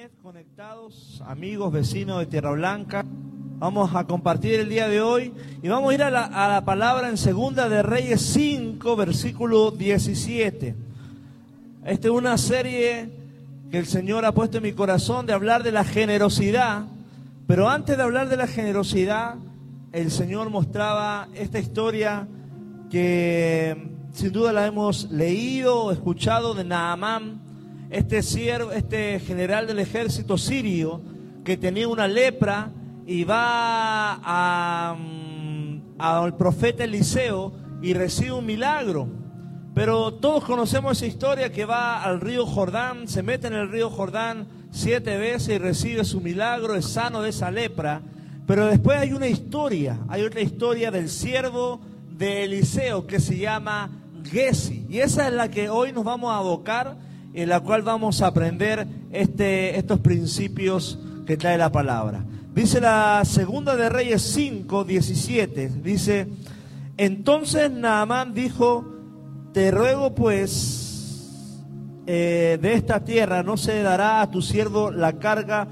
internet conectados, amigos, vecinos de Tierra Blanca. Vamos a compartir el día de hoy y vamos a ir a la, a la palabra en Segunda de Reyes 5, versículo 17. Esta es una serie que el Señor ha puesto en mi corazón de hablar de la generosidad, pero antes de hablar de la generosidad, el Señor mostraba esta historia que sin duda la hemos leído escuchado de Naamán, este siervo, este general del ejército sirio que tenía una lepra y va mm, al profeta Eliseo y recibe un milagro. Pero todos conocemos esa historia que va al río Jordán, se mete en el río Jordán siete veces y recibe su milagro, es sano de esa lepra. Pero después hay una historia, hay otra historia del siervo de Eliseo que se llama Gesi. Y esa es la que hoy nos vamos a abocar en la cual vamos a aprender este, estos principios que trae la palabra. Dice la segunda de Reyes 5, 17, dice, entonces Naamán dijo, te ruego pues eh, de esta tierra no se dará a tu siervo la carga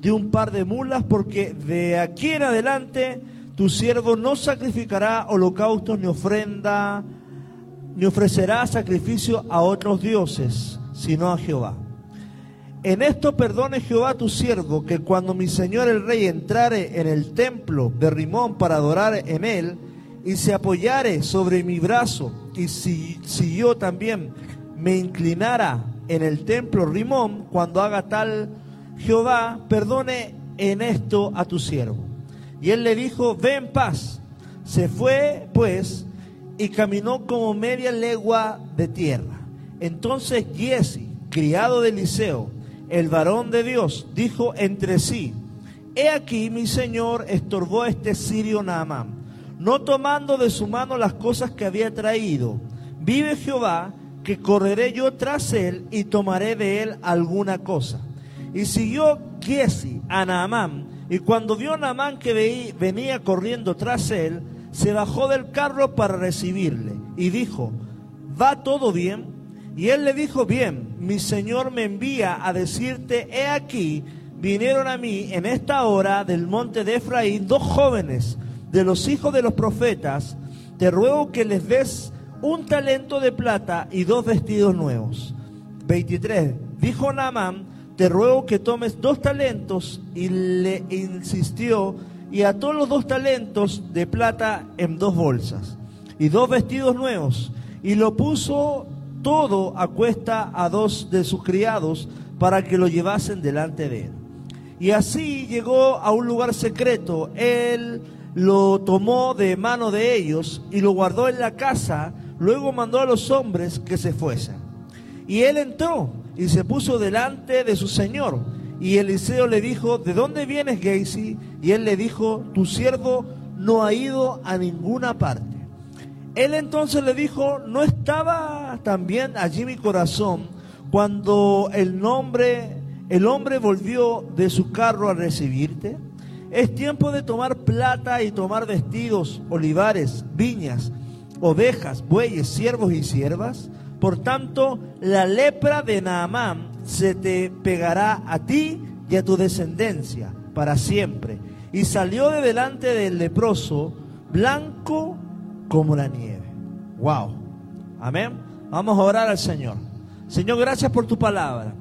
de un par de mulas, porque de aquí en adelante tu siervo no sacrificará holocaustos ni ofrenda, ni ofrecerá sacrificio a otros dioses sino a Jehová. En esto perdone Jehová tu siervo, que cuando mi señor el rey entrare en el templo de Rimón para adorar en él, y se apoyare sobre mi brazo, y si, si yo también me inclinara en el templo Rimón, cuando haga tal Jehová, perdone en esto a tu siervo. Y él le dijo, ve en paz. Se fue, pues, y caminó como media legua de tierra. Entonces Giesi, criado de Eliseo, el varón de Dios, dijo entre sí, He aquí mi señor estorbó a este sirio Naamán, no tomando de su mano las cosas que había traído. Vive Jehová, que correré yo tras él y tomaré de él alguna cosa. Y siguió Giesi a Naamán, y cuando vio Naamán que venía corriendo tras él, se bajó del carro para recibirle, y dijo, ¿va todo bien? Y él le dijo, bien, mi Señor me envía a decirte, he aquí, vinieron a mí en esta hora del monte de Efraín dos jóvenes de los hijos de los profetas, te ruego que les des un talento de plata y dos vestidos nuevos. 23. Dijo Naamán, te ruego que tomes dos talentos y le insistió y ató los dos talentos de plata en dos bolsas y dos vestidos nuevos y lo puso todo a a dos de sus criados para que lo llevasen delante de él. Y así llegó a un lugar secreto. Él lo tomó de mano de ellos y lo guardó en la casa. Luego mandó a los hombres que se fuesen. Y él entró y se puso delante de su señor. Y Eliseo le dijo, ¿de dónde vienes, Gacy? Y él le dijo, tu siervo no ha ido a ninguna parte. Él entonces le dijo, ¿no estaba también allí mi corazón cuando el nombre, el hombre volvió de su carro a recibirte? Es tiempo de tomar plata y tomar vestidos, olivares, viñas, ovejas, bueyes, siervos y siervas. Por tanto, la lepra de Naamán se te pegará a ti y a tu descendencia para siempre. Y salió de delante del leproso, blanco como la nieve. Wow. Amén. Vamos a orar al Señor. Señor, gracias por tu palabra.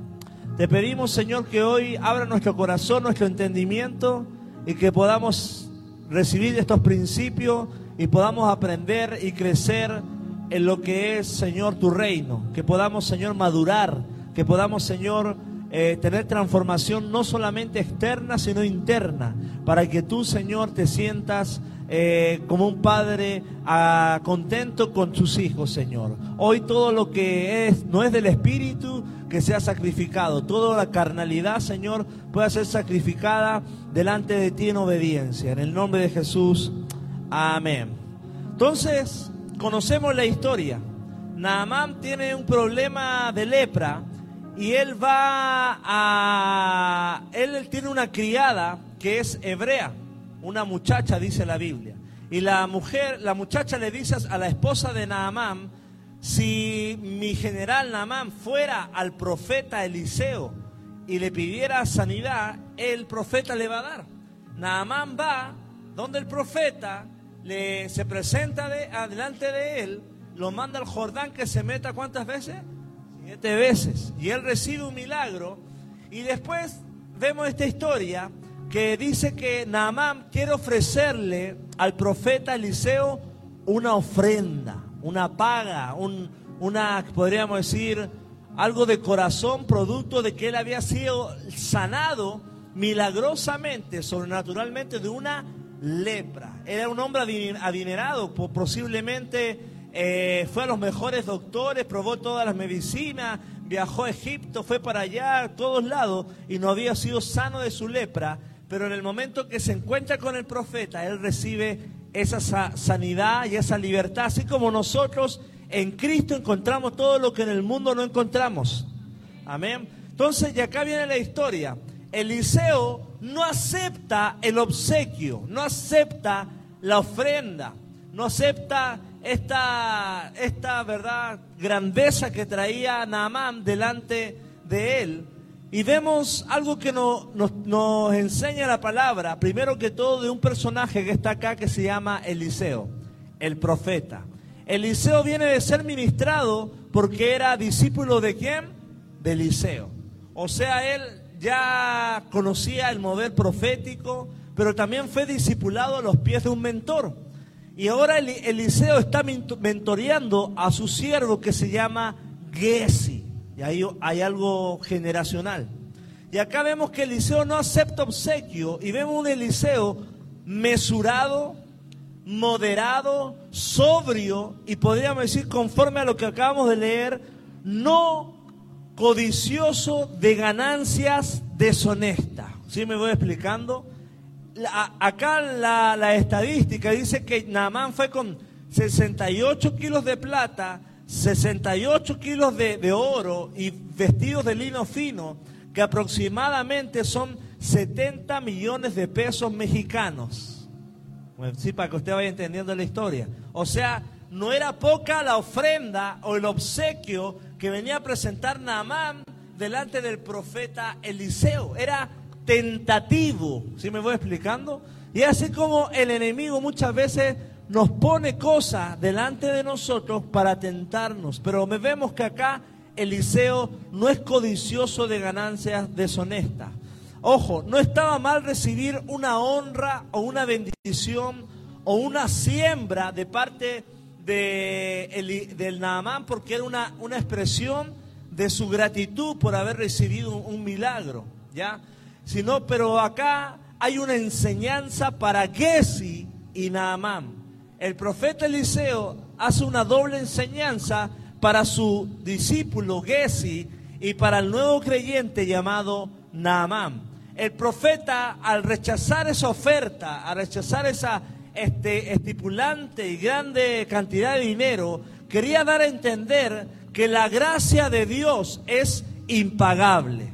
Te pedimos, Señor, que hoy abra nuestro corazón, nuestro entendimiento y que podamos recibir estos principios y podamos aprender y crecer en lo que es, Señor, tu reino. Que podamos, Señor, madurar. Que podamos, Señor, eh, tener transformación no solamente externa, sino interna. Para que tú, Señor, te sientas eh, como un padre ah, contento con sus hijos, Señor. Hoy todo lo que es no es del Espíritu que sea sacrificado. Toda la carnalidad, Señor, pueda ser sacrificada delante de ti en obediencia. En el nombre de Jesús. Amén. Entonces, conocemos la historia. Naamán tiene un problema de lepra y él va a... Él tiene una criada que es hebrea una muchacha, dice la Biblia. Y la mujer, la muchacha le dice a la esposa de Naamán, si mi general Naamán fuera al profeta Eliseo y le pidiera sanidad, el profeta le va a dar. Naamán va donde el profeta le, se presenta de, adelante de él, lo manda al Jordán que se meta cuántas veces? Siete veces. Y él recibe un milagro. Y después vemos esta historia que dice que Naamán quiere ofrecerle al profeta Eliseo una ofrenda, una paga, un, una, podríamos decir, algo de corazón, producto de que él había sido sanado milagrosamente, sobrenaturalmente, de una lepra. Era un hombre adinerado, posiblemente eh, fue a los mejores doctores, probó todas las medicinas, viajó a Egipto, fue para allá, a todos lados, y no había sido sano de su lepra. Pero en el momento que se encuentra con el profeta, él recibe esa sanidad y esa libertad, así como nosotros en Cristo encontramos todo lo que en el mundo no encontramos. Amén. Entonces, y acá viene la historia. Eliseo no acepta el obsequio, no acepta la ofrenda, no acepta esta, esta verdad, grandeza que traía Naamán delante de él. Y vemos algo que nos, nos enseña la palabra, primero que todo de un personaje que está acá que se llama Eliseo, el profeta. Eliseo viene de ser ministrado porque era discípulo de quién? De Eliseo. O sea, él ya conocía el mover profético, pero también fue discipulado a los pies de un mentor. Y ahora Eliseo está mentoreando a su siervo que se llama Gesi. Y ahí hay algo generacional. Y acá vemos que Eliseo no acepta obsequio y vemos un Eliseo mesurado, moderado, sobrio y podríamos decir conforme a lo que acabamos de leer, no codicioso de ganancias deshonestas. ¿Sí me voy explicando? acá la, la, estadística dice que Naamán fue con 68 kilos de plata, 68 kilos de, de oro y vestidos de lino fino, que aproximadamente son 70 millones de pesos mexicanos. sí, para que usted vaya entendiendo la historia. O sea, no era poca la ofrenda o el obsequio que venía a presentar Naamán delante del profeta Eliseo. Era tentativo, ¿sí me voy explicando? Y así como el enemigo muchas veces nos pone cosas delante de nosotros para tentarnos, pero vemos que acá Eliseo no es codicioso de ganancias deshonestas. Ojo, no estaba mal recibir una honra o una bendición o una siembra de parte de del Naamán porque era una, una expresión de su gratitud por haber recibido un, un milagro, ¿ya? sino, pero acá hay una enseñanza para Gesi y Naamán. El profeta Eliseo hace una doble enseñanza para su discípulo Gesi y para el nuevo creyente llamado Naamán. El profeta al rechazar esa oferta, al rechazar esa este, estipulante y grande cantidad de dinero, quería dar a entender que la gracia de Dios es impagable.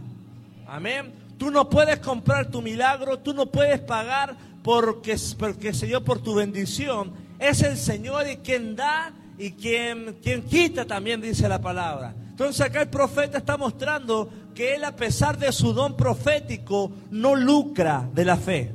Amén. Tú no puedes comprar tu milagro, tú no puedes pagar porque, porque Señor, por tu bendición. Es el Señor y quien da y quien, quien quita también, dice la palabra. Entonces acá el profeta está mostrando que él a pesar de su don profético no lucra de la fe.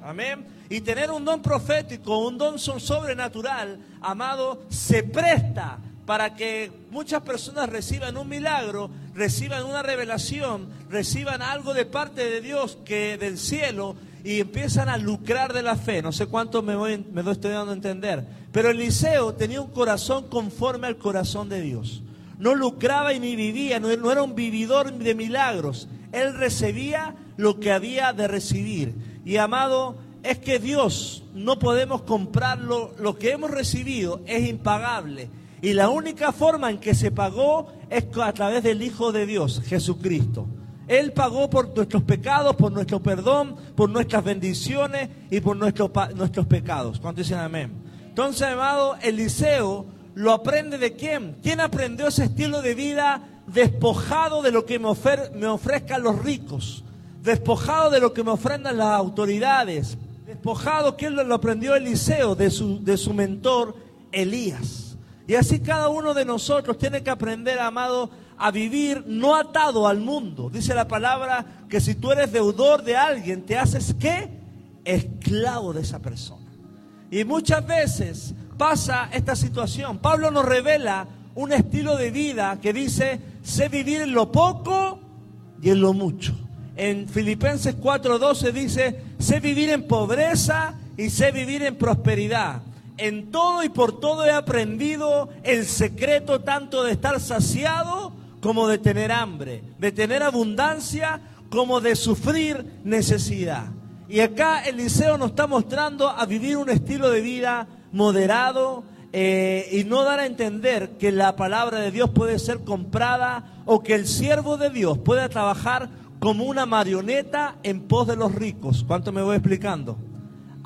Amén. Y tener un don profético, un don sobrenatural, amado, se presta para que muchas personas reciban un milagro, reciban una revelación, reciban algo de parte de Dios que del cielo y empiezan a lucrar de la fe. No sé cuánto me, voy, me estoy dando a entender. Pero Eliseo tenía un corazón conforme al corazón de Dios. No lucraba y ni vivía, no, no era un vividor de milagros. Él recibía lo que había de recibir. Y amado, es que Dios no podemos comprarlo, lo que hemos recibido es impagable y la única forma en que se pagó es a través del Hijo de Dios, Jesucristo. Él pagó por nuestros pecados, por nuestro perdón, por nuestras bendiciones y por nuestros, nuestros pecados. ¿Cuánto dicen amén? Entonces, amado, Eliseo lo aprende de quién? ¿Quién aprendió ese estilo de vida despojado de lo que me, me ofrezcan los ricos? Despojado de lo que me ofrendan las autoridades. Despojado, ¿quién lo, lo aprendió Eliseo? De su, de su mentor Elías. Y así cada uno de nosotros tiene que aprender, amado, a vivir no atado al mundo. Dice la palabra que si tú eres deudor de alguien, te haces qué? Esclavo de esa persona. Y muchas veces pasa esta situación. Pablo nos revela un estilo de vida que dice, sé vivir en lo poco y en lo mucho. En Filipenses 4:12 dice, sé vivir en pobreza y sé vivir en prosperidad. En todo y por todo he aprendido el secreto tanto de estar saciado como de tener hambre, de tener abundancia como de sufrir necesidad. Y acá Eliseo nos está mostrando a vivir un estilo de vida moderado eh, y no dar a entender que la palabra de Dios puede ser comprada o que el siervo de Dios pueda trabajar como una marioneta en pos de los ricos. ¿Cuánto me voy explicando?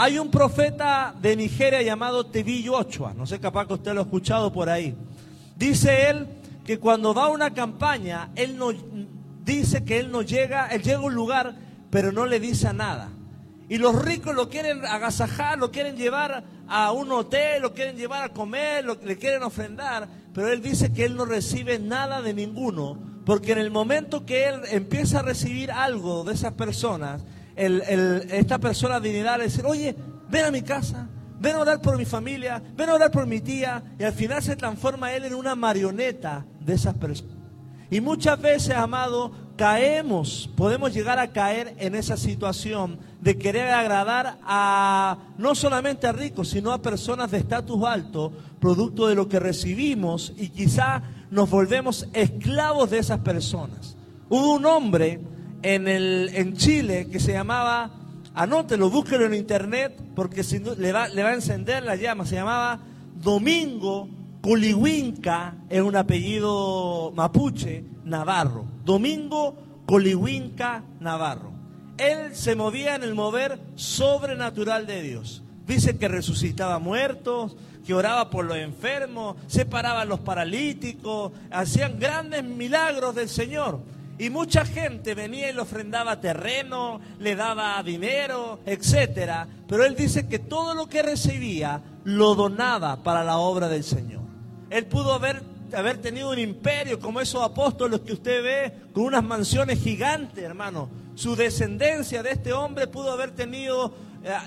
Hay un profeta de Nigeria llamado Tebillo Ochoa, no sé capaz que usted lo ha escuchado por ahí. Dice él que cuando va a una campaña, él no dice que él no llega, él llega a un lugar, pero no le dice nada. Y los ricos lo quieren agasajar, lo quieren llevar a un hotel, lo quieren llevar a comer, lo, le quieren ofrendar, pero él dice que él no recibe nada de ninguno, porque en el momento que él empieza a recibir algo de esas personas, esta persona dignidad decir, oye, ven a mi casa, ven a orar por mi familia, ven a orar por mi tía, y al final se transforma él en una marioneta de esas personas. Y muchas veces, amado, caemos, podemos llegar a caer en esa situación de querer agradar a no solamente a ricos, sino a personas de estatus alto, producto de lo que recibimos y quizá nos volvemos esclavos de esas personas. Hubo un hombre en, el, en Chile que se llamaba, anótelo, búsquelo en internet, porque si le, va, le va a encender la llama, se llamaba Domingo Colihuinca, es un apellido mapuche, Navarro. Domingo Colihuinca Navarro. Él se movía en el mover sobrenatural de Dios. Dice que resucitaba muertos, que oraba por los enfermos, separaba a los paralíticos, hacían grandes milagros del Señor. Y mucha gente venía y le ofrendaba terreno, le daba dinero, etcétera. Pero él dice que todo lo que recibía lo donaba para la obra del Señor. Él pudo haber, haber tenido un imperio como esos apóstoles que usted ve, con unas mansiones gigantes, hermano. Su descendencia de este hombre pudo haber tenido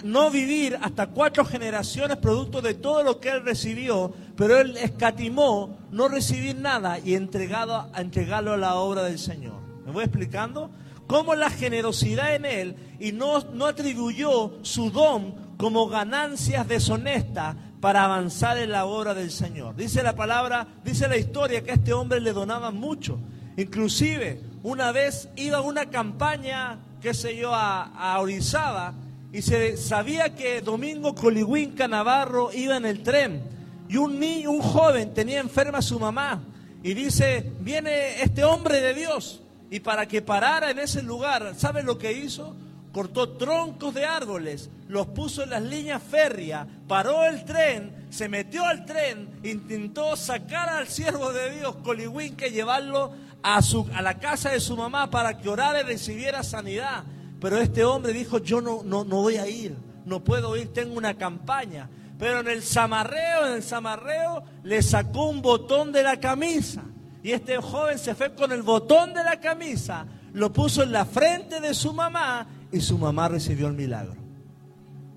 no vivir hasta cuatro generaciones producto de todo lo que él recibió, pero él escatimó no recibir nada y entregado, entregarlo a la obra del Señor. ¿Me voy explicando? Cómo la generosidad en él y no, no atribuyó su don como ganancias deshonestas para avanzar en la obra del Señor. Dice la palabra, dice la historia que a este hombre le donaban mucho. Inclusive, una vez iba a una campaña, qué sé yo, a, a Orizaba, y se sabía que Domingo Colihuinca Navarro iba en el tren y un niño, un joven tenía enferma a su mamá y dice, viene este hombre de Dios y para que parara en ese lugar, ¿sabe lo que hizo? Cortó troncos de árboles, los puso en las líneas férreas, paró el tren, se metió al tren, intentó sacar al siervo de Dios, Colihuinca, y llevarlo a, su, a la casa de su mamá para que orara y recibiera sanidad. Pero este hombre dijo, yo no, no, no voy a ir, no puedo ir, tengo una campaña. Pero en el zamarreo, en el zamarreo, le sacó un botón de la camisa. Y este joven se fue con el botón de la camisa, lo puso en la frente de su mamá y su mamá recibió el milagro.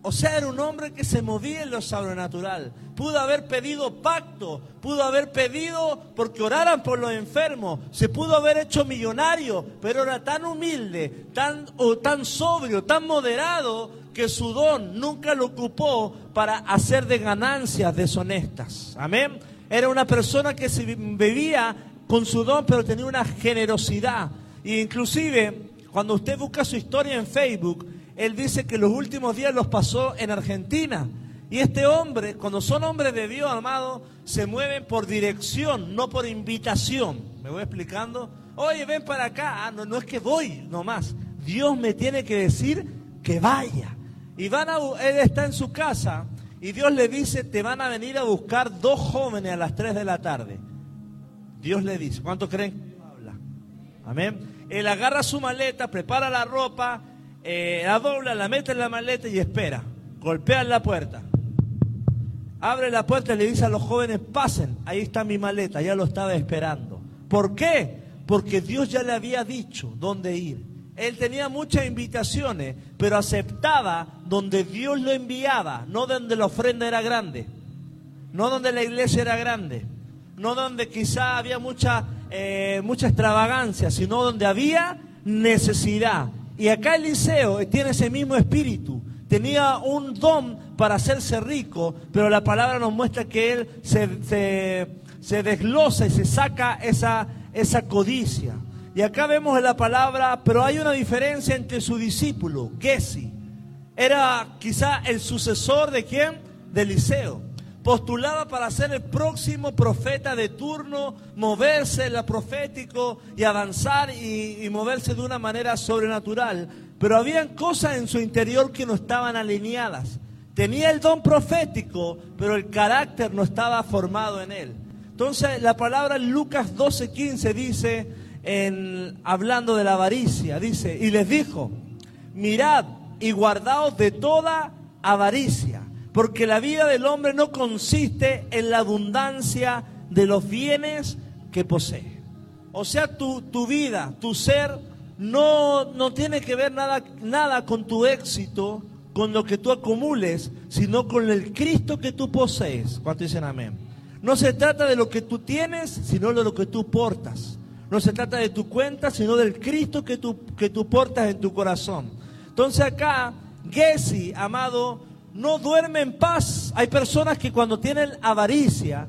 O sea, era un hombre que se movía en lo sobrenatural. Pudo haber pedido pacto, pudo haber pedido porque oraran por los enfermos, se pudo haber hecho millonario, pero era tan humilde, tan, o tan sobrio, tan moderado, que su don nunca lo ocupó para hacer de ganancias deshonestas. Amén. Era una persona que se bebía con su don, pero tenía una generosidad. E inclusive, cuando usted busca su historia en Facebook, él dice que los últimos días los pasó en Argentina. Y este hombre, cuando son hombres de Dios, amado, se mueven por dirección, no por invitación. ¿Me voy explicando? Oye, ven para acá. Ah, no, no es que voy nomás. Dios me tiene que decir que vaya. Y van a, él está en su casa y Dios le dice, te van a venir a buscar dos jóvenes a las 3 de la tarde. Dios le dice, ¿cuánto creen? Amén. Él agarra su maleta, prepara la ropa, eh, la dobla, la mete en la maleta y espera. Golpea la puerta. Abre la puerta y le dice a los jóvenes, pasen, ahí está mi maleta, ya lo estaba esperando. ¿Por qué? Porque Dios ya le había dicho dónde ir. Él tenía muchas invitaciones, pero aceptaba donde Dios lo enviaba, no donde la ofrenda era grande, no donde la iglesia era grande, no donde quizá había mucha, eh, mucha extravagancia, sino donde había necesidad. Y acá Eliseo tiene ese mismo espíritu. Tenía un don para hacerse rico, pero la palabra nos muestra que él se, desglosa y se saca esa, esa codicia. Y acá vemos la palabra, pero hay una diferencia entre su discípulo, Gesi. Era quizá el sucesor de quién? De Eliseo. Postulaba para ser el próximo profeta de turno, moverse en lo profético y avanzar y, moverse de una manera sobrenatural. Pero habían cosas en su interior que no estaban alineadas. Tenía el don profético, pero el carácter no estaba formado en él. Entonces la palabra en Lucas 12:15 dice, en, hablando de la avaricia, dice, y les dijo, mirad y guardaos de toda avaricia, porque la vida del hombre no consiste en la abundancia de los bienes que posee. O sea, tu, tu vida, tu ser, no, no tiene que ver nada, nada con tu éxito, con lo que tú acumules, sino con el Cristo que tú posees. ¿Cuánto dicen amén? No se trata de lo que tú tienes, sino de lo que tú portas. No se trata de tu cuenta, sino del Cristo que tú, que tú portas en tu corazón. Entonces acá, Gesi, amado, no duerme en paz. Hay personas que cuando tienen avaricia,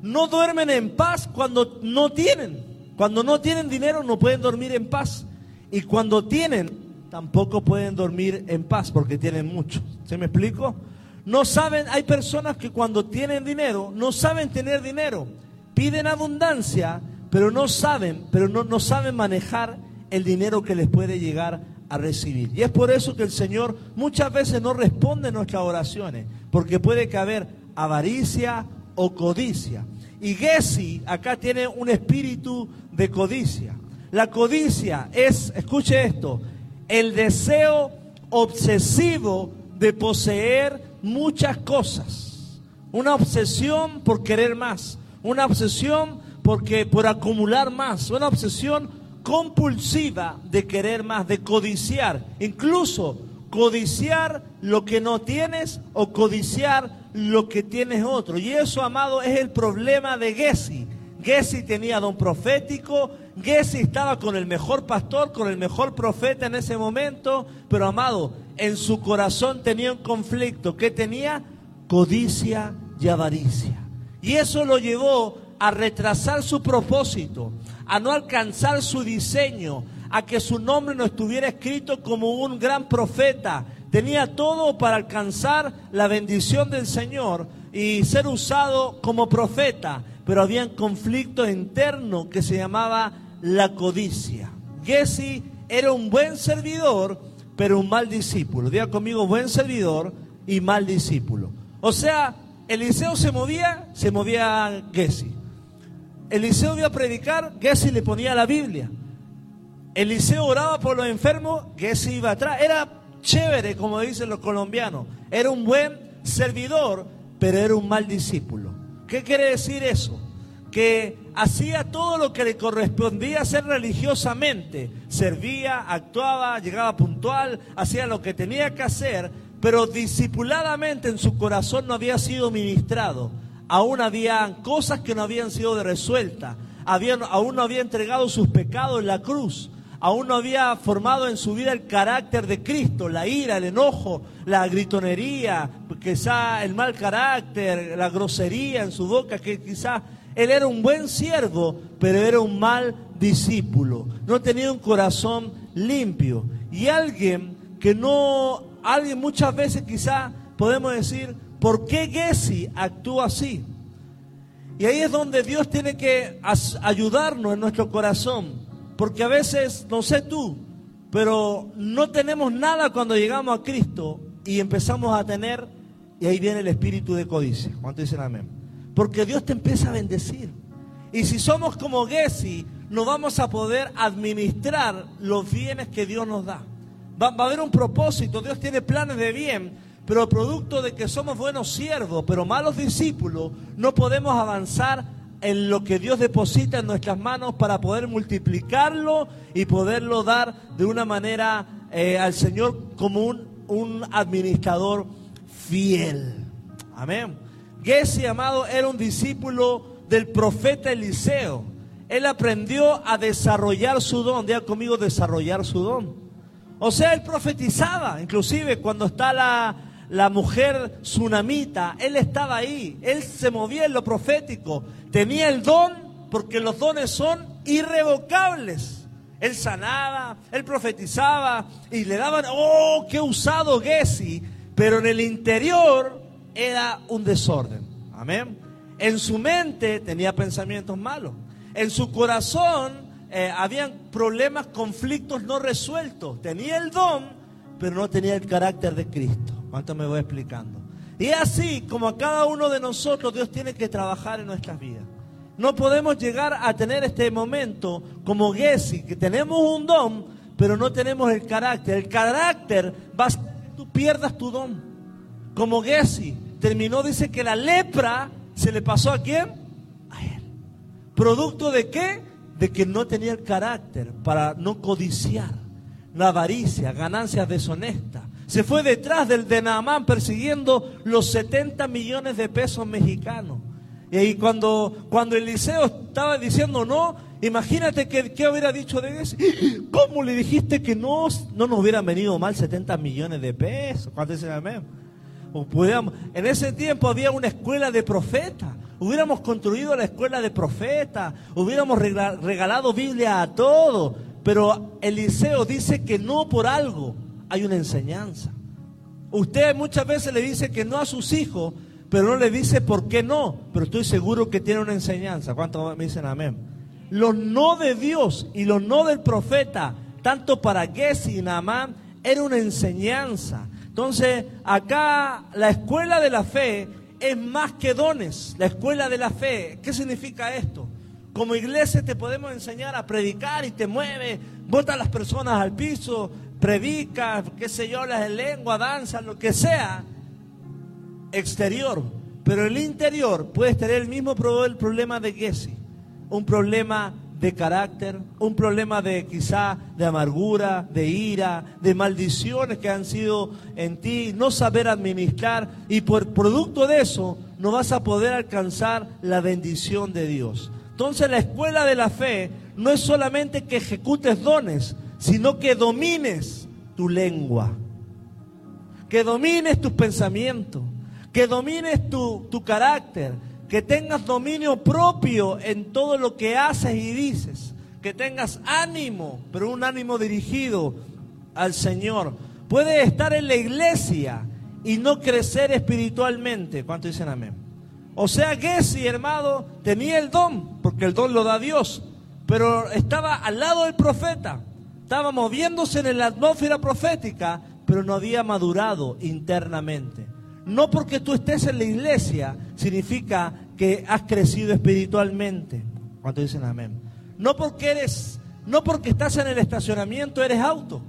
no duermen en paz cuando no tienen. Cuando no tienen dinero no pueden dormir en paz. Y cuando tienen, tampoco pueden dormir en paz porque tienen mucho. ¿Se me explico? No saben, hay personas que cuando tienen dinero, no saben tener dinero. Piden abundancia, pero no saben, pero no, no saben manejar el dinero que les puede llegar a recibir. Y es por eso que el Señor muchas veces no responde nuestras oraciones, porque puede caber avaricia o codicia. Y Gesi acá tiene un espíritu de codicia. La codicia es, escuche esto, el deseo obsesivo de poseer muchas cosas. Una obsesión por querer más, una obsesión porque por acumular más, una obsesión compulsiva de querer más, de codiciar, incluso codiciar lo que no tienes o codiciar lo que tienes otro. Y eso, amado, es el problema de Gessi. Gessi tenía don profético, Gessi estaba con el mejor pastor, con el mejor profeta en ese momento, pero amado, en su corazón tenía un conflicto. ¿Qué tenía? Codicia y avaricia. Y eso lo llevó a retrasar su propósito, a no alcanzar su diseño, a que su nombre no estuviera escrito como un gran profeta. Tenía todo para alcanzar la bendición del Señor y ser usado como profeta, pero había un conflicto interno que se llamaba la codicia. Jesse era un buen servidor, pero un mal discípulo. Diga conmigo, buen servidor y mal discípulo. O sea, Eliseo se movía, se movía Jesse. Eliseo iba a predicar, Jesse le ponía la Biblia. Eliseo oraba por los enfermos, Jesse iba atrás. Era chévere, como dicen los colombianos. Era un buen servidor, pero era un mal discípulo. ¿Qué quiere decir eso? que hacía todo lo que le correspondía hacer religiosamente. Servía, actuaba, llegaba puntual, hacía lo que tenía que hacer, pero disipuladamente en su corazón no había sido ministrado. Aún había cosas que no habían sido resueltas. aún no había entregado sus pecados en la cruz. Aún no había formado en su vida el carácter de Cristo, la ira, el enojo, la gritonería, quizá el mal carácter, la grosería en su boca, que quizá él era un buen siervo, pero era un mal discípulo. No tenía un corazón limpio. Y alguien que no, alguien muchas veces quizá podemos decir, ¿por qué Gessi actúa así? Y ahí es donde Dios tiene que ayudarnos en nuestro corazón. Porque a veces, no sé tú, pero no tenemos nada cuando llegamos a Cristo y empezamos a tener, y ahí viene el espíritu de codicia. ¿Cuánto dicen amén? Porque Dios te empieza a bendecir. Y si somos como Gessi, no vamos a poder administrar los bienes que Dios nos da. Va, a haber un propósito, Dios tiene planes de bien, pero producto de que somos buenos siervos, pero malos discípulos, no podemos avanzar en lo que Dios deposita en nuestras manos para poder multiplicarlo y poderlo dar de una manera eh, al Señor como un, un administrador fiel. Amén. Gessi, amado, era un discípulo del profeta Eliseo. Él aprendió a desarrollar su don. Diga conmigo, desarrollar su don. O sea, él profetizaba, inclusive cuando está la, la mujer tsunamita, él estaba ahí, él se movía en lo profético, tenía el don porque los dones son irrevocables. Él sanaba, él profetizaba y le daban, oh, qué usado Gessi, pero en el interior era un desorden. Amén. En su mente tenía pensamientos malos. En su corazón eh, habían problemas, conflictos no resueltos. Tenía el don, pero no tenía el carácter de Cristo. ¿Cuánto me voy explicando? Y así como a cada uno de nosotros Dios tiene que trabajar en nuestras vidas. No podemos llegar a tener este momento como Gessi, que tenemos un don, pero no tenemos el carácter. El carácter va a ser que tú pierdas tu don. Como Gessi terminó, dice que la lepra se le pasó a quién? A él. ¿Producto de qué? De que no tenía el carácter para no codiciar, la avaricia, ganancias deshonestas. Se fue detrás del de Naamán persiguiendo los 70 millones de pesos mexicanos. Y cuando, cuando Eliseo estaba diciendo no, imagínate que, qué hubiera dicho de eso. ¿Cómo le dijiste que no, no nos hubieran venido mal 70 millones de pesos? ¿Cuánto dicen amén? En ese tiempo había una escuela de profetas. Hubiéramos construido la escuela de profetas. Hubiéramos regalado Biblia a todos. Pero Eliseo dice que no por algo hay una enseñanza. Usted muchas veces le dice que no a sus hijos, pero no le dice por qué no. Pero estoy seguro que tiene una enseñanza. ¿Cuántos me dicen amén? Los no de Dios y los no del profeta, tanto para Gessi y Naamán, era una enseñanza. Entonces, acá la escuela de la fe es más que dones. La escuela de la fe, ¿qué significa esto? Como iglesia te podemos enseñar a predicar y te mueve, bota a las personas al piso, predica, qué sé yo, las en lengua, danza, lo que sea, exterior. Pero el interior puedes tener el mismo problema de Gessi, un problema de carácter, un problema de quizá de amargura, de ira, de maldiciones que han sido en ti, no saber administrar y por producto de eso no vas a poder alcanzar la bendición de Dios. Entonces la escuela de la fe no es solamente que ejecutes dones, sino que domines tu lengua, que domines tus pensamientos, que domines tu, tu carácter, que tengas dominio propio en todo lo que haces y dices, que tengas ánimo, pero un ánimo dirigido al Señor. Puedes estar en la iglesia y no crecer espiritualmente. ¿Cuánto dicen amén? O sea que si hermano tenía el don, porque el don lo da Dios, pero estaba al lado del profeta, estaba moviéndose en la atmósfera profética, pero no había madurado internamente. No porque tú estés en la iglesia significa que has crecido espiritualmente. ¿Cuánto dicen amén? No porque eres, no porque estás en el estacionamiento eres auto.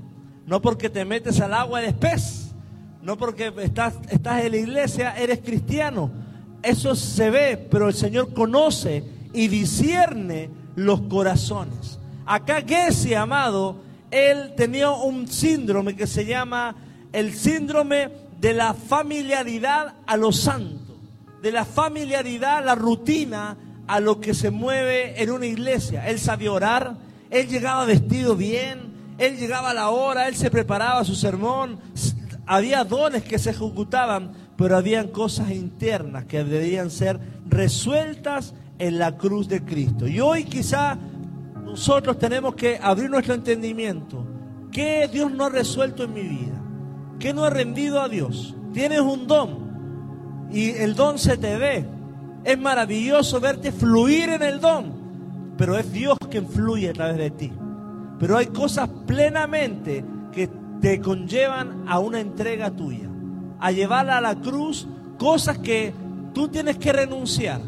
No porque te metes al agua eres pez. No porque estás, estás en la iglesia eres cristiano. Eso se ve, pero el Señor conoce y discierne los corazones. Acá Gessi, amado, él tenía un síndrome que se llama el síndrome de la familiaridad a lo santo, de la familiaridad, la rutina a lo que se mueve en una iglesia. Él sabía orar, él llegaba vestido bien, él llegaba a la hora, él se preparaba su sermón, había dones que se ejecutaban, pero habían cosas internas que debían ser resueltas en la cruz de Cristo. Y hoy quizá nosotros tenemos que abrir nuestro entendimiento. ¿Qué Dios no ha resuelto en mi vida? ¿Qué no he rendido a Dios? Tienes un don y el don se te ve. Es maravilloso verte fluir en el don, pero es Dios quien fluye a través de ti. Pero hay cosas plenamente que te conllevan a una entrega tuya, a llevarla a la cruz, cosas que tú tienes que renunciar,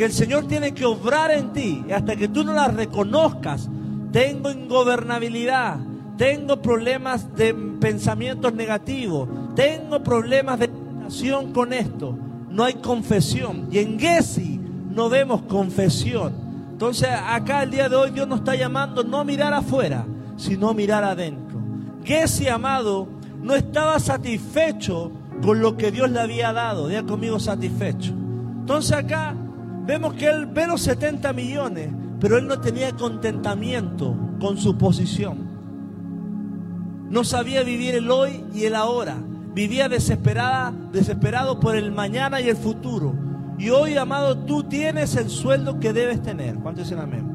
que el Señor tiene que obrar en ti, y hasta que tú no las reconozcas. Tengo ingobernabilidad, tengo problemas de pensamientos negativos, tengo problemas de relación con esto. No hay confesión. Y en Gessi no vemos confesión. Entonces acá el día de hoy Dios nos está llamando no a mirar afuera, sino a mirar adentro. Ese amado no estaba satisfecho con lo que Dios le había dado. Diga conmigo satisfecho. Entonces acá vemos que él ve los 70 millones, pero él no tenía contentamiento con su posición. No sabía vivir el hoy y el ahora. Vivía desesperada, desesperado por el mañana y el futuro. Y hoy, amado, tú tienes el sueldo que debes tener. ¿Cuántos dicen amén?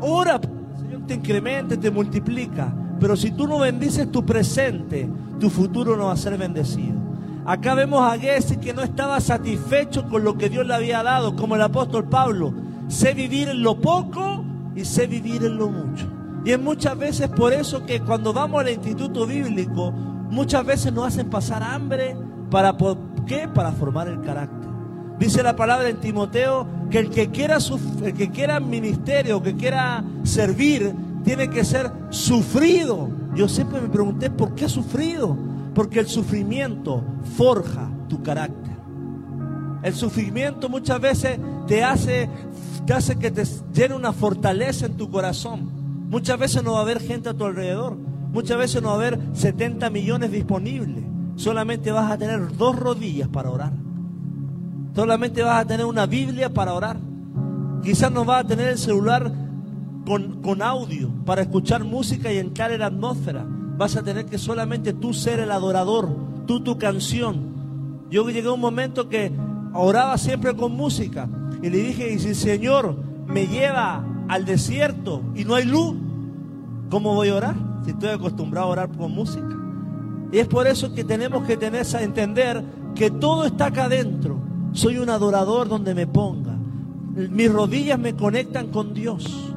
Ora, el Señor te incremente, te multiplica. Pero si tú no bendices tu presente, tu futuro no va a ser bendecido. Acá vemos a Gessi que no estaba satisfecho con lo que Dios le había dado, como el apóstol Pablo. Sé vivir en lo poco y sé vivir en lo mucho. Y es muchas veces por eso que cuando vamos al instituto bíblico, muchas veces nos hacen pasar hambre. ¿Para qué? Para formar el carácter. Dice la palabra en Timoteo que el que quiera, el que quiera ministerio, que quiera servir, tiene que ser sufrido. Yo siempre me pregunté, ¿por qué sufrido? Porque el sufrimiento forja tu carácter. El sufrimiento muchas veces te hace, te hace que te llene una fortaleza en tu corazón. Muchas veces no va a haber gente a tu alrededor. Muchas veces no va a haber 70 millones disponibles. Solamente vas a tener dos rodillas para orar. Solamente vas a tener una Biblia para orar. Quizás no vas a tener el celular con, con, audio para escuchar música y entrar en la atmósfera. Vas a tener que solamente tú ser el adorador, tú tu canción. Yo llegué a un momento que oraba siempre con música y le dije, y si el Señor me lleva al desierto y no hay luz, ¿cómo voy a orar? Si estoy acostumbrado a orar con música. Y es por eso que tenemos que tener entender que todo está acá adentro soy un adorador donde me ponga. Mis rodillas me conectan con Dios.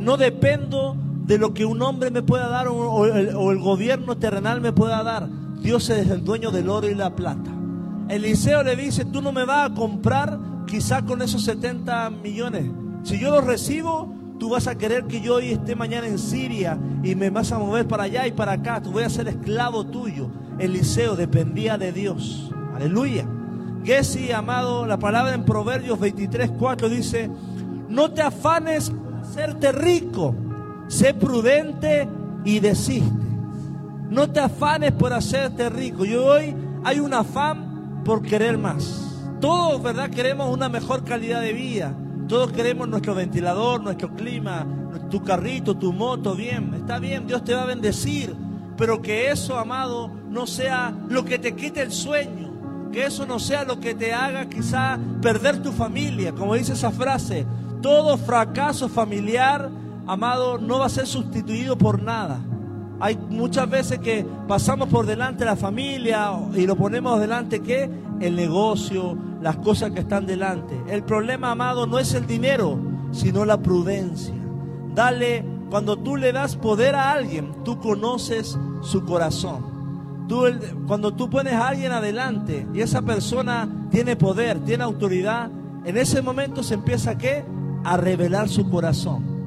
No dependo de lo que un hombre me pueda dar o, el, gobierno terrenal me pueda dar. Dios es el dueño del oro y la plata. Eliseo le dice, tú no me vas a comprar quizá con esos 70 millones. Si yo los recibo, tú vas a querer que yo hoy esté mañana en Siria y me vas a mover para allá y para acá. Tú voy a ser esclavo tuyo. Eliseo dependía de Dios. Aleluya sí, amado, la palabra en Proverbios 23, 4 dice, no te afanes por hacerte rico, sé prudente y desiste. No te afanes por hacerte rico. Y hoy hay un afán por querer más. Todos, ¿verdad? Queremos una mejor calidad de vida. Todos queremos nuestro ventilador, nuestro clima, tu carrito, tu moto, bien. Está bien, Dios te va a bendecir. Pero que eso, amado, no sea lo que te quite el sueño que eso no sea lo que te haga quizá perder tu familia. Como dice esa frase, todo fracaso familiar, amado, no va a ser sustituido por nada. Hay muchas veces que pasamos por delante la familia y lo ponemos delante que el negocio, las cosas que están delante. El problema, amado, no es el dinero, sino la prudencia. Dale, cuando tú le das poder a alguien, tú conoces su corazón cuando tú pones a alguien adelante y esa persona tiene poder, tiene autoridad, en ese momento se empieza ¿qué? a revelar su corazón.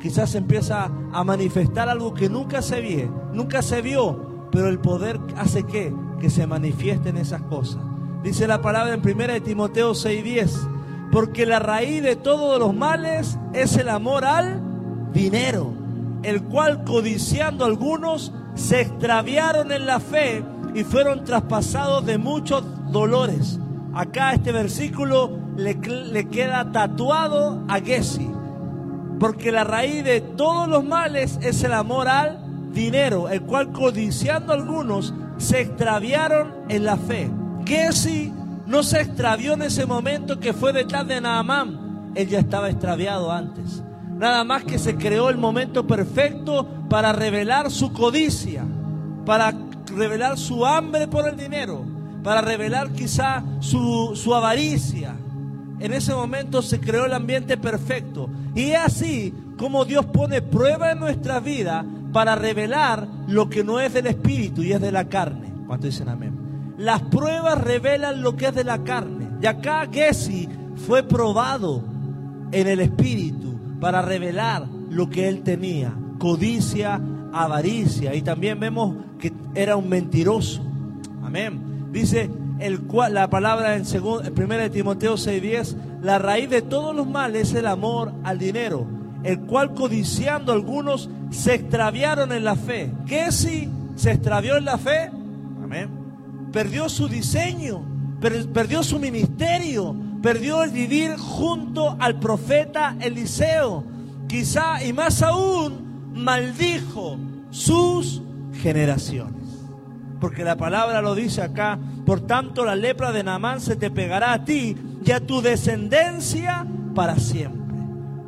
Quizás empieza a manifestar algo que nunca se vio, nunca se vio, pero el poder hace que que se manifiesten esas cosas. Dice la palabra en 1 de Timoteo 6:10, porque la raíz de todos los males es el amor al dinero, el cual codiciando algunos se extraviaron en la fe y fueron traspasados de muchos dolores. Acá este versículo le, le queda tatuado a Gessi, porque la raíz de todos los males es el amor al dinero, el cual codiciando algunos se extraviaron en la fe. Gessi no se extravió en ese momento que fue detrás de Naamán, él ya estaba extraviado antes. Nada más que se creó el momento perfecto para revelar su codicia, para revelar su hambre por el dinero, para revelar quizá su, su avaricia. En ese momento se creó el ambiente perfecto. Y es así como Dios pone prueba en nuestra vida para revelar lo que no es del espíritu y es de la carne. ¿Cuánto dicen amén? Las pruebas revelan lo que es de la carne. Y acá Gessi fue probado en el espíritu para revelar lo que él tenía, codicia, avaricia. Y también vemos que era un mentiroso. Amén. Dice, el cual, la palabra en 1 de Timoteo 6:10, la raíz de todos los males es el amor al dinero, el cual codiciando algunos se extraviaron en la fe. ¿Qué si se extravió en la fe? Amén. Perdió su diseño, perdió su ministerio, perdió el vivir junto al profeta Eliseo. Quizá y más aún maldijo sus generaciones. Porque la palabra lo dice acá, por tanto la lepra de Naamán se te pegará a ti y a tu descendencia para siempre.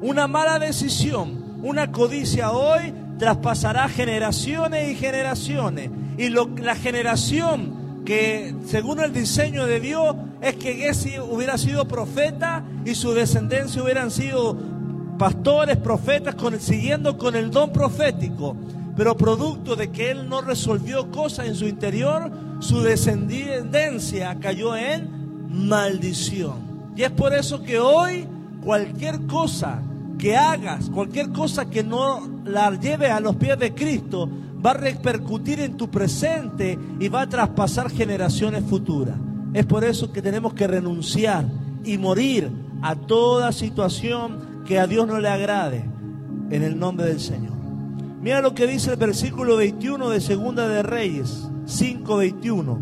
Una mala decisión, una codicia hoy traspasará generaciones y generaciones. Y la generación que según el diseño de Dios es que Gessi hubiera sido profeta y su descendencia hubieran sido pastores, profetas, siguiendo con el don profético pero producto de que él no resolvió cosas en su interior, su descendencia cayó en maldición. Y es por eso que hoy cualquier cosa que hagas, cualquier cosa que no la lleves a los pies de Cristo, va a repercutir en tu presente y va a traspasar generaciones futuras. Es por eso que tenemos que renunciar y morir a toda situación que a Dios no le agrade en el nombre del Señor. Mira lo que dice el versículo 21 de Segunda de Reyes, 5:21.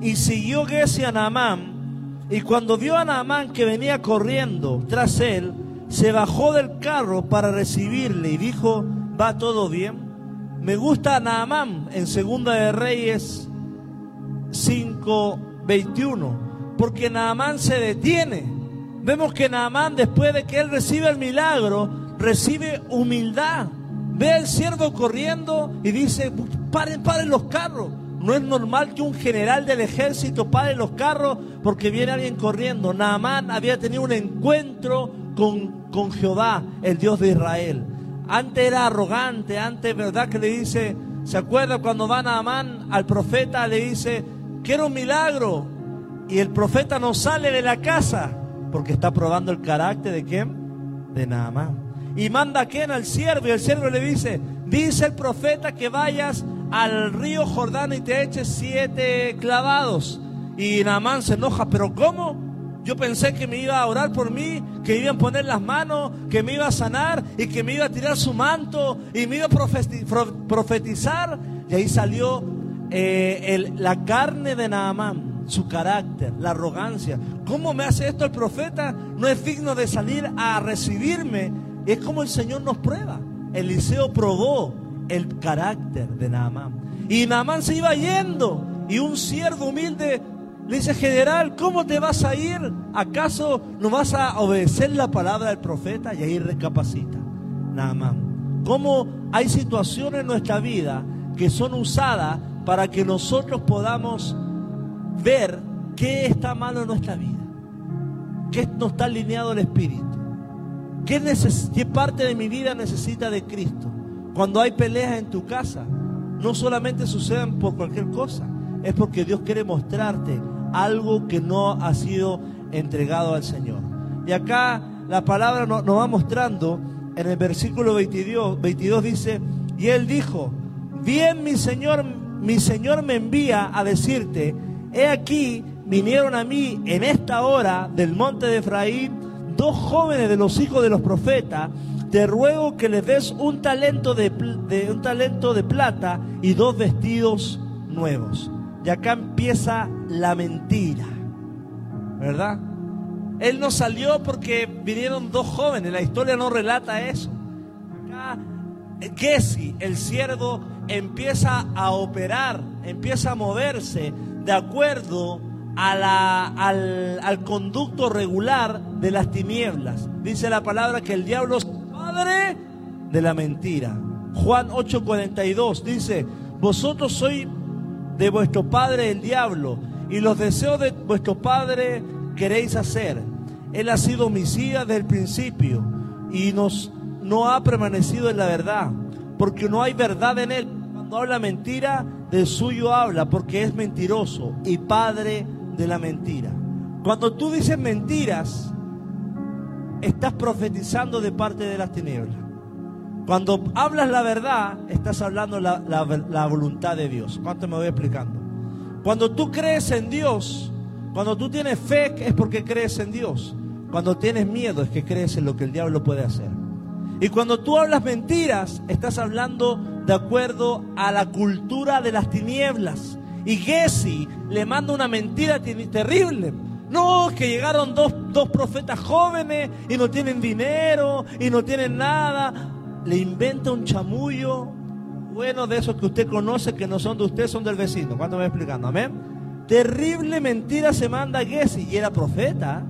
Y siguió Gessi a Naamán, y cuando vio a Naamán que venía corriendo tras él, se bajó del carro para recibirle y dijo, ¿va todo bien? Me gusta Naamán en Segunda de Reyes 5:21, porque Naamán se detiene. Vemos que Naamán después de que él recibe el milagro, recibe humildad. Ve al siervo corriendo y dice, paren, paren los carros. No es normal que un general del ejército pare los carros porque viene alguien corriendo. Naamán había tenido un encuentro con, con Jehová, el Dios de Israel. Antes era arrogante, antes, ¿verdad? Que le dice, ¿se acuerda cuando va Naamán al profeta? Le dice, quiero un milagro. Y el profeta no sale de la casa porque está probando el carácter de quién? De Naamán y manda a quien al siervo y el siervo le dice, dice el profeta que vayas al río Jordán y te eches siete clavados. Y Naamán se enoja, pero ¿cómo? Yo pensé que me iba a orar por mí, que iban a poner las manos, que me iba a sanar y que me iba a tirar su manto y me iba a profetizar. Y ahí salió eh, la carne de Naamán, su carácter, la arrogancia. ¿Cómo me hace esto el profeta? No es digno de salir a recibirme es como el Señor nos prueba. Eliseo probó el carácter de Naamán. Y Naamán se iba yendo. Y un siervo humilde le dice, general, ¿cómo te vas a ir? ¿Acaso no vas a obedecer la palabra del profeta? Y ahí recapacita Naamán. ¿Cómo hay situaciones en nuestra vida que son usadas para que nosotros podamos ver qué está malo en nuestra vida? ¿Qué no está alineado el Espíritu? ¿Qué, parte de mi vida necesita de Cristo? Cuando hay peleas en tu casa, no solamente suceden por cualquier cosa, es porque Dios quiere mostrarte algo que no ha sido entregado al Señor. Y acá la palabra nos, va mostrando, en el versículo 22, 22 dice, y él dijo, bien mi Señor, mi Señor me envía a decirte, he aquí, vinieron a mí en esta hora del monte de Efraín, dos jóvenes de los hijos de los profetas, te ruego que les des un talento de, un talento de plata y dos vestidos nuevos. Y acá empieza la mentira, ¿verdad? Él no salió porque vinieron dos jóvenes, la historia no relata eso. Acá Gessi, el siervo, empieza a operar, empieza a moverse de acuerdo al, al, conducto regular de las tinieblas. Dice la palabra que el diablo es padre de la mentira. Juan 8:42 dice, vosotros sois de vuestro padre el diablo y los deseos de vuestro padre queréis hacer. Él ha sido homicida desde el principio y nos, no ha permanecido en la verdad, porque no hay verdad en él. Cuando habla mentira, de suyo habla, porque es mentiroso y padre de la mentira. Cuando tú dices mentiras, estás profetizando de parte de las tinieblas. Cuando hablas la verdad, estás hablando la, la, voluntad de Dios. ¿Cuánto me voy explicando? Cuando tú crees en Dios, cuando tú tienes fe es porque crees en Dios. Cuando tienes miedo es que crees en lo que el diablo puede hacer. Y cuando tú hablas mentiras, estás hablando de acuerdo a la cultura de las tinieblas. Y Gessi le manda una mentira terrible. No, que llegaron dos, dos profetas jóvenes y no tienen dinero y no tienen nada. Le inventa un chamullo bueno de esos que usted conoce que no son de usted, son del vecino. ¿Cuánto me va explicando? Amén. Terrible mentira se manda a Gessi y era profeta.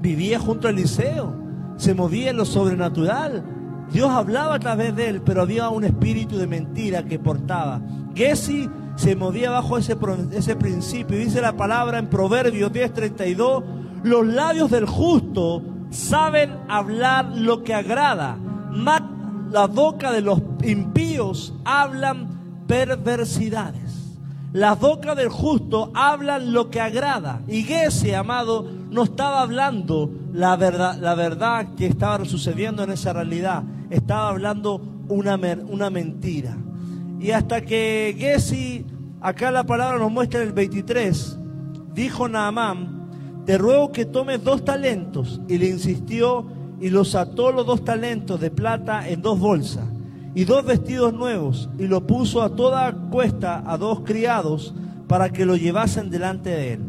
Vivía junto al liceo. Se movía en lo sobrenatural. Dios hablaba a través de él, pero había un espíritu de mentira que portaba. Gessi se movía bajo ese, ese principio. Dice la palabra en Proverbios 10:32, los labios del justo saben hablar lo que agrada, la boca de los impíos hablan perversidades. La boca del justo hablan lo que agrada. Y ese amado, no estaba hablando la verdad, la verdad que estaba sucediendo en esa realidad. Estaba hablando una, una mentira. Y hasta que Gessi, acá la palabra nos muestra en el 23, dijo Naamán, te ruego que tomes dos talentos. Y le insistió y los ató los dos talentos de plata en dos bolsas y dos vestidos nuevos y lo puso a toda cuesta a dos criados para que lo llevasen delante de él.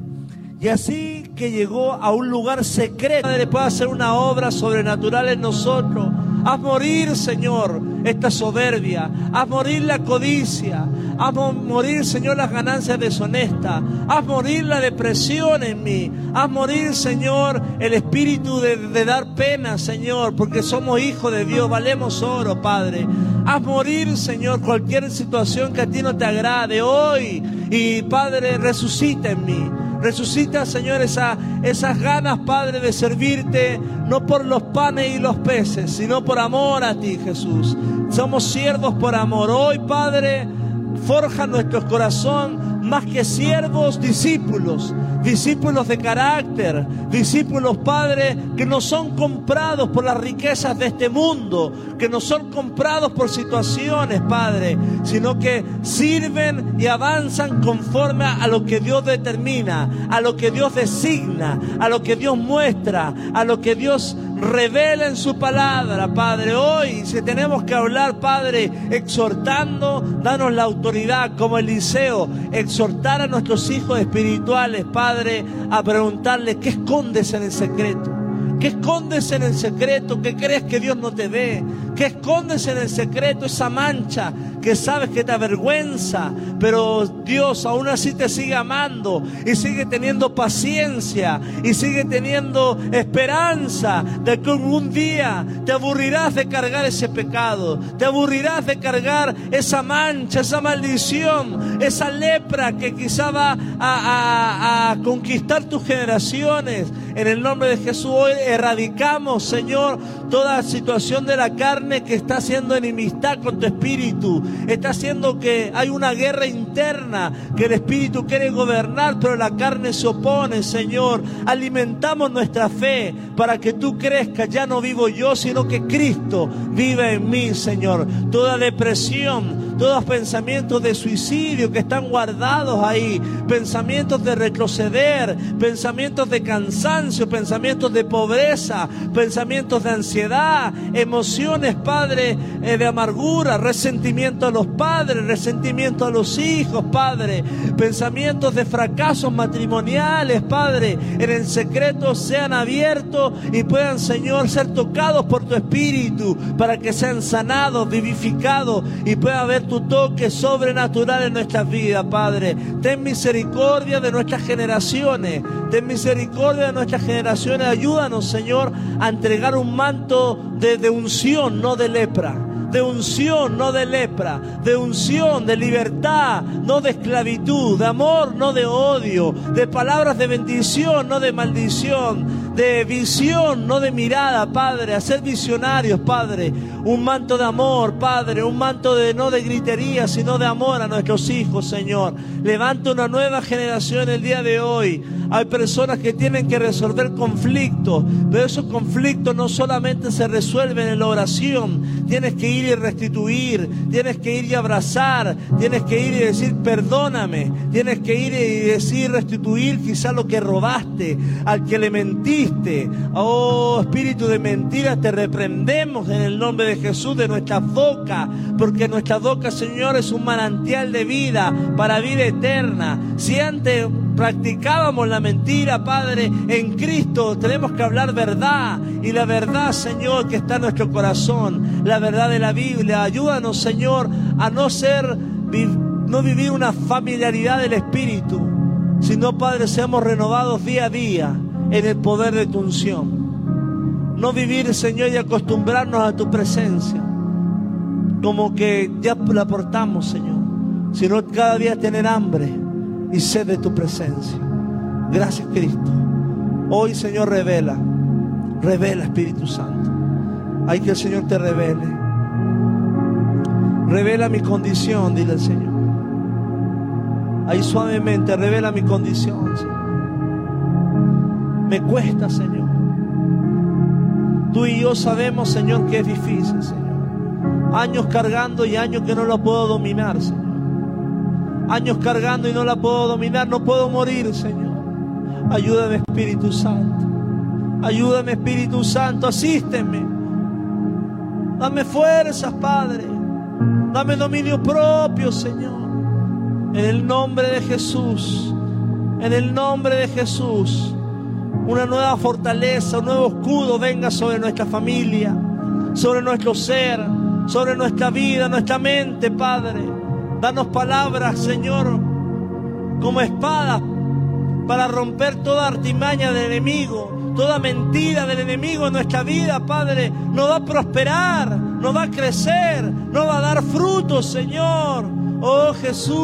Y así que llegó a un lugar secreto, Padre puede hacer una obra sobrenatural en nosotros Haz morir, Señor, esta soberbia. Haz morir la codicia. Haz morir, Señor, las ganancias deshonestas. Haz morir la depresión en mí. Haz morir, Señor, el espíritu de, dar pena, Señor, porque somos hijos de Dios, valemos oro, Padre. Haz morir, Señor, cualquier situación que a ti no te agrade hoy. Y, Padre, resucita en mí. Resucita, Señor, esa, esas ganas, Padre, de servirte, no por los panes y los peces, sino por amor a ti, Jesús. Somos siervos por amor. Hoy, Padre, forja nuestro corazón más que siervos, discípulos, discípulos de carácter, discípulos, Padre, que no son comprados por las riquezas de este mundo, que no son comprados por situaciones, Padre, sino que sirven y avanzan conforme a lo que Dios determina, a lo que Dios designa, a lo que Dios muestra, a lo que Dios revela en su palabra, Padre. Hoy, si tenemos que hablar, Padre, exhortando, danos la autoridad como Eliseo, exhortar a nuestros hijos espirituales, Padre, a preguntarles qué escondes en el secreto. ¿Qué escondes en el secreto? ¿Qué crees que Dios no te ve? ¿Qué escondes en el secreto? Esa mancha que sabes que te avergüenza, pero Dios aún así te sigue amando y sigue teniendo paciencia y sigue teniendo esperanza de que un día te aburrirás de cargar ese pecado, te aburrirás de cargar esa mancha, esa maldición, esa lepra que quizá va a, a conquistar tus generaciones. En el nombre de Jesús hoy erradicamos, Señor, toda situación de la carne que está haciendo enemistad con tu espíritu. Está haciendo que hay una guerra interna que el espíritu quiere gobernar, pero la carne se opone, Señor. Alimentamos nuestra fe para que tú crezcas. Ya no vivo yo, sino que Cristo vive en mí, Señor. Toda depresión, todos pensamientos de suicidio que están guardados ahí, pensamientos de retroceder, pensamientos de cansancio, pensamientos de pobreza, pensamientos de ansiedad, emociones, Padre, eh, de amargura, resentimiento a los padres, resentimiento a los hijos, Padre, pensamientos de fracasos matrimoniales, Padre, en el secreto sean abiertos y puedan, Señor, ser tocados por tu Espíritu para que sean sanados, vivificados y pueda haber tu toque sobrenatural en nuestras vidas, Padre. Ten misericordia de nuestras generaciones. Ten misericordia de nuestras generaciones. Ayúdanos, Señor, a entregar un manto de, de unción, no de lepra de unción, no de lepra, de unción, de libertad, no de esclavitud, de amor, no de odio, de palabras de bendición, no de maldición, de visión, no de mirada, Padre, a ser visionarios, Padre. Un manto de amor, Padre, un manto de no de gritería, sino de amor a nuestros hijos, Señor. Levanta una nueva generación el día de hoy. Hay personas que tienen que resolver conflictos, pero esos conflictos no solamente se resuelven en la oración. Tienes que ir y restituir, tienes que ir y abrazar, tienes que ir y decir perdóname, tienes que ir y decir restituir quizá lo que robaste, al que le mentiste. Oh espíritu de mentira, te reprendemos en el nombre de Jesús de nuestra boca, porque nuestra boca, Señor, es un manantial de vida para vida eterna. Si antes practicábamos la mentira, Padre, en Cristo tenemos que hablar verdad. Y la verdad, Señor, que está en nuestro corazón, la verdad de la Biblia. Ayúdanos, Señor, a no ser, no vivir una familiaridad del Espíritu, sino, Padre, seamos renovados día a día en el poder de tu unción. No vivir, Señor, y acostumbrarnos a tu presencia, como que ya la portamos, Señor, sino cada día tener hambre y sed de tu presencia. Gracias Cristo. Hoy Señor revela, revela Espíritu Santo. Hay que el Señor te revele. Revela mi condición, dile al Señor. Ahí suavemente revela mi condición, Señor. Me cuesta, Señor. Tú y yo sabemos, Señor, que es difícil, Señor. Años cargando y años que no lo puedo dominar, Señor años cargando y no la puedo dominar, no puedo morir, Señor. Ayúdame, Espíritu Santo. Ayúdame, Espíritu Santo, asísteme. Dame fuerzas, Padre. Dame dominio propio, Señor. En el nombre de Jesús. En el nombre de Jesús. Una nueva fortaleza, un nuevo escudo venga sobre nuestra familia, sobre nuestro ser, sobre nuestra vida, nuestra mente, Padre. Danos palabras, Señor, como espadas para romper toda artimaña del enemigo, toda mentira del enemigo en nuestra vida, Padre. No va a prosperar, no va a crecer, no va a dar frutos, Señor. Oh Jesús.